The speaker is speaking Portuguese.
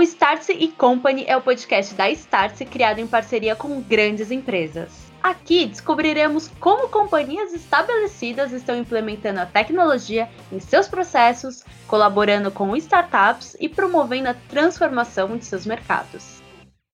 O Startse e Company é o podcast da Startse criado em parceria com grandes empresas. Aqui descobriremos como companhias estabelecidas estão implementando a tecnologia em seus processos, colaborando com startups e promovendo a transformação de seus mercados.